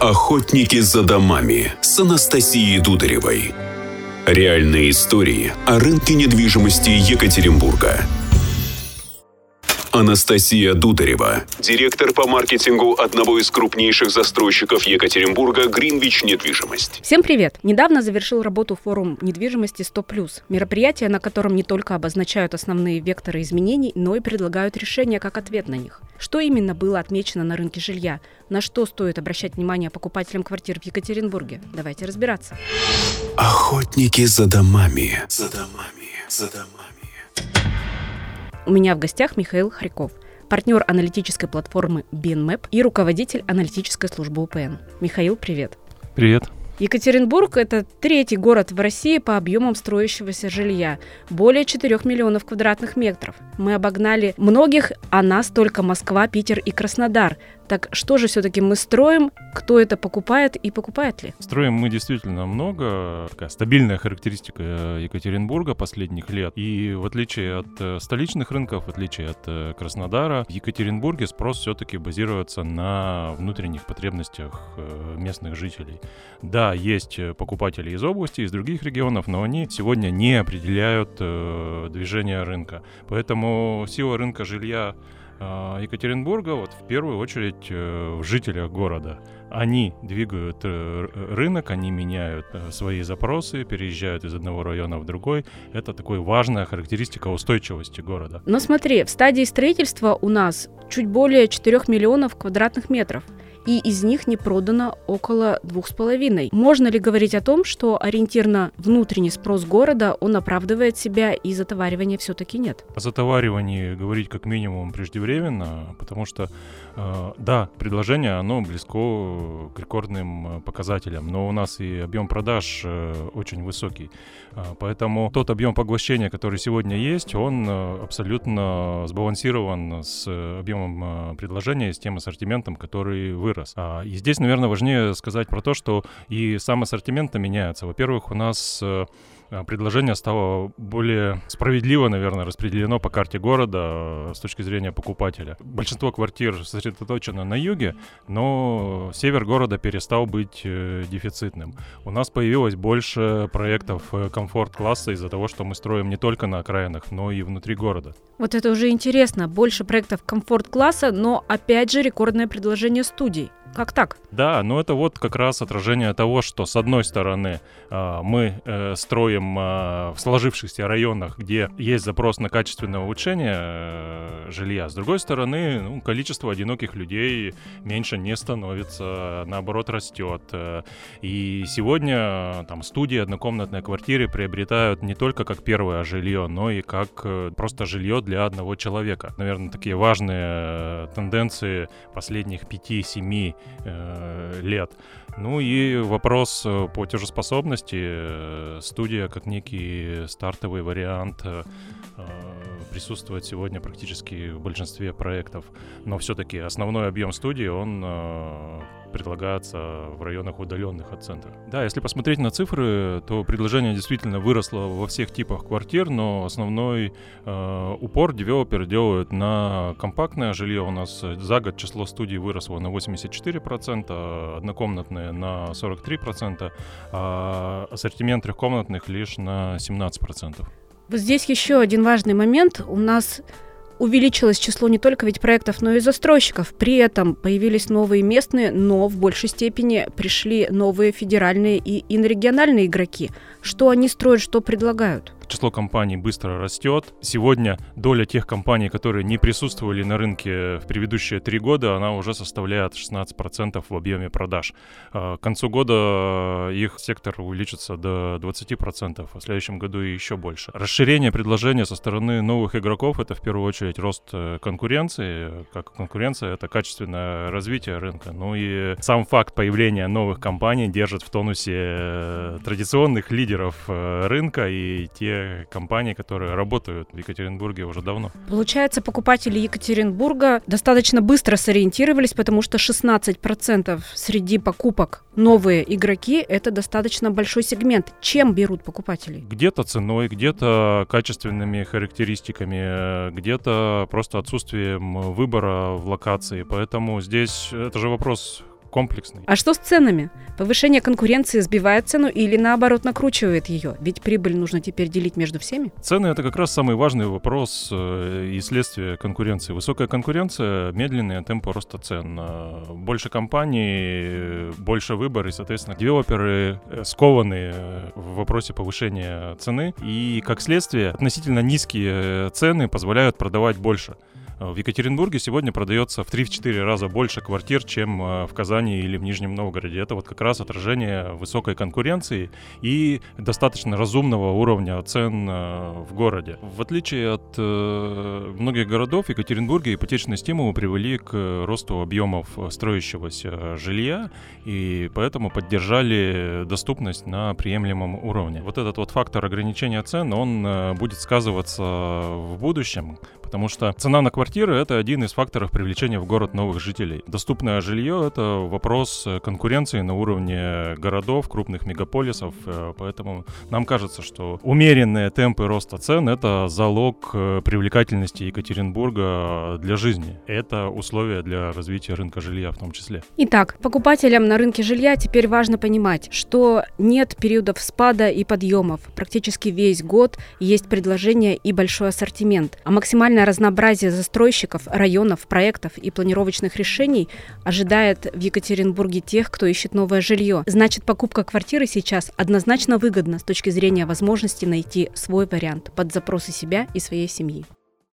Охотники за домами с Анастасией Дударевой. Реальные истории о рынке недвижимости Екатеринбурга. Анастасия Дударева, директор по маркетингу одного из крупнейших застройщиков Екатеринбурга «Гринвич Недвижимость». Всем привет! Недавно завершил работу форум недвижимости 100+. Мероприятие, на котором не только обозначают основные векторы изменений, но и предлагают решения как ответ на них. Что именно было отмечено на рынке жилья? На что стоит обращать внимание покупателям квартир в Екатеринбурге? Давайте разбираться. Охотники за домами. За домами. За домами. У меня в гостях Михаил Харьков, партнер аналитической платформы BNMAP и руководитель аналитической службы УПН. Михаил, привет. Привет. Екатеринбург – это третий город в России по объемам строящегося жилья. Более 4 миллионов квадратных метров. Мы обогнали многих, а нас только Москва, Питер и Краснодар. Так что же все-таки мы строим, кто это покупает и покупает ли? Строим мы действительно много. Такая стабильная характеристика э, Екатеринбурга последних лет. И в отличие от э, столичных рынков, в отличие от э, Краснодара, в Екатеринбурге спрос все-таки базируется на внутренних потребностях местных жителей. Да, есть покупатели из области, из других регионов, но они сегодня не определяют движение рынка. Поэтому сила рынка жилья Екатеринбурга вот в первую очередь э, в жителях города. Они двигают э, рынок, они меняют э, свои запросы, переезжают из одного района в другой. Это такая важная характеристика устойчивости города. Но смотри, в стадии строительства у нас чуть более 4 миллионов квадратных метров – и из них не продано около двух с половиной. Можно ли говорить о том, что ориентирно внутренний спрос города, он оправдывает себя и затоваривания все-таки нет? О затоваривании говорить как минимум преждевременно, потому что, э, да, предложение, оно близко к рекордным э, показателям, но у нас и объем продаж э, очень высокий. Поэтому тот объем поглощения, который сегодня есть, он абсолютно сбалансирован с объемом предложения, с тем ассортиментом, который вы вырос. А, и здесь, наверное, важнее сказать про то, что и сам ассортимент меняется. Во-первых, у нас Э, предложение стало более справедливо, наверное, распределено по карте города э, с точки зрения покупателя. Большинство квартир сосредоточено на юге, но север города перестал быть э, дефицитным. У нас появилось больше проектов комфорт-класса из-за того, что мы строим не только на окраинах, но и внутри города. Вот это уже интересно. Больше проектов комфорт-класса, но опять же рекордное предложение студий. Как так? Да, но это вот как раз отражение того, что с одной стороны а, мы э, строим а, в сложившихся районах, где есть запрос на качественное улучшение э, жилья, с другой стороны ну, количество одиноких людей меньше не становится, наоборот растет. Э, и сегодня там студии однокомнатной квартиры приобретают не только как первое жилье, но и как просто жилье для одного человека. Наверное, такие важные тенденции последних 5-7 э, лет. Ну и вопрос э, платежеспособности. Э, студия как некий стартовый вариант э, присутствует сегодня практически в большинстве проектов. Но все-таки основной объем студии, он предлагается в районах удаленных от центра. Да, если посмотреть на цифры, то предложение действительно выросло во всех типах квартир, но основной э, упор девелоперы делают на компактное жилье. У нас за год число студий выросло на 84%, однокомнатные на 43%, а ассортимент трехкомнатных лишь на 17%. Вот здесь еще один важный момент. У нас увеличилось число не только ведь проектов, но и застройщиков. При этом появились новые местные, но в большей степени пришли новые федеральные и инорегиональные игроки. Что они строят, что предлагают? Число компаний быстро растет. Сегодня доля тех компаний, которые не присутствовали на рынке в предыдущие три года, она уже составляет 16% в объеме продаж. А, к концу года их сектор увеличится до 20%, а в следующем году еще больше. Расширение предложения со стороны новых игроков — это в первую очередь рост э, конкуренции. Как конкуренция — это качественное развитие рынка. Ну и сам факт появления новых компаний держит в тонусе э, традиционных лидеров э, рынка и те компании, которые работают в Екатеринбурге уже давно. Получается, покупатели Екатеринбурга достаточно быстро сориентировались, потому что 16% среди покупок новые игроки – это достаточно большой сегмент. Чем берут покупатели? Где-то ценой, где-то качественными характеристиками, где-то просто отсутствием выбора в локации. Поэтому здесь это же вопрос комплексный. А что с ценами? Повышение конкуренции сбивает цену или наоборот накручивает ее? Ведь прибыль нужно теперь делить между всеми. Цены это как раз самый важный вопрос э, и следствие конкуренции. Высокая конкуренция, медленные темпы роста цен. Э, больше компаний, больше выбор и, соответственно, девелоперы э, скованы в вопросе повышения цены. И, как следствие, относительно низкие цены позволяют продавать больше. В Екатеринбурге сегодня продается в 3-4 раза больше квартир, чем э, в Казани или в Нижнем Новгороде. Это вот как раз отражение высокой конкуренции и достаточно разумного уровня цен э, в городе. В отличие от э, многих городов, в Екатеринбурге ипотечные стимулы привели к росту объемов строящегося жилья, и поэтому поддержали доступность на приемлемом уровне. Вот этот вот фактор ограничения цен, он будет сказываться в будущем, потому что цена на квартиры — это один из факторов привлечения в город новых жителей. Доступное жилье — это вопрос конкуренции на уровне городов, крупных мегаполисов, э, поэтому нам кажется, что умеренные темпы роста цен — это залог э, привлекательности Екатеринбурга для жизни. Это условие для развития рынка жилья в том числе. Итак, покупателям на рынке жилья теперь важно понимать, что нет периодов спада и подъемов. Практически весь год есть предложение и большой ассортимент. А максимально Огромное разнообразие застройщиков, районов, проектов и планировочных решений ожидает в Екатеринбурге тех, кто ищет новое жилье. Значит, покупка квартиры сейчас однозначно выгодна с точки зрения возможности найти свой вариант под запросы себя и своей семьи.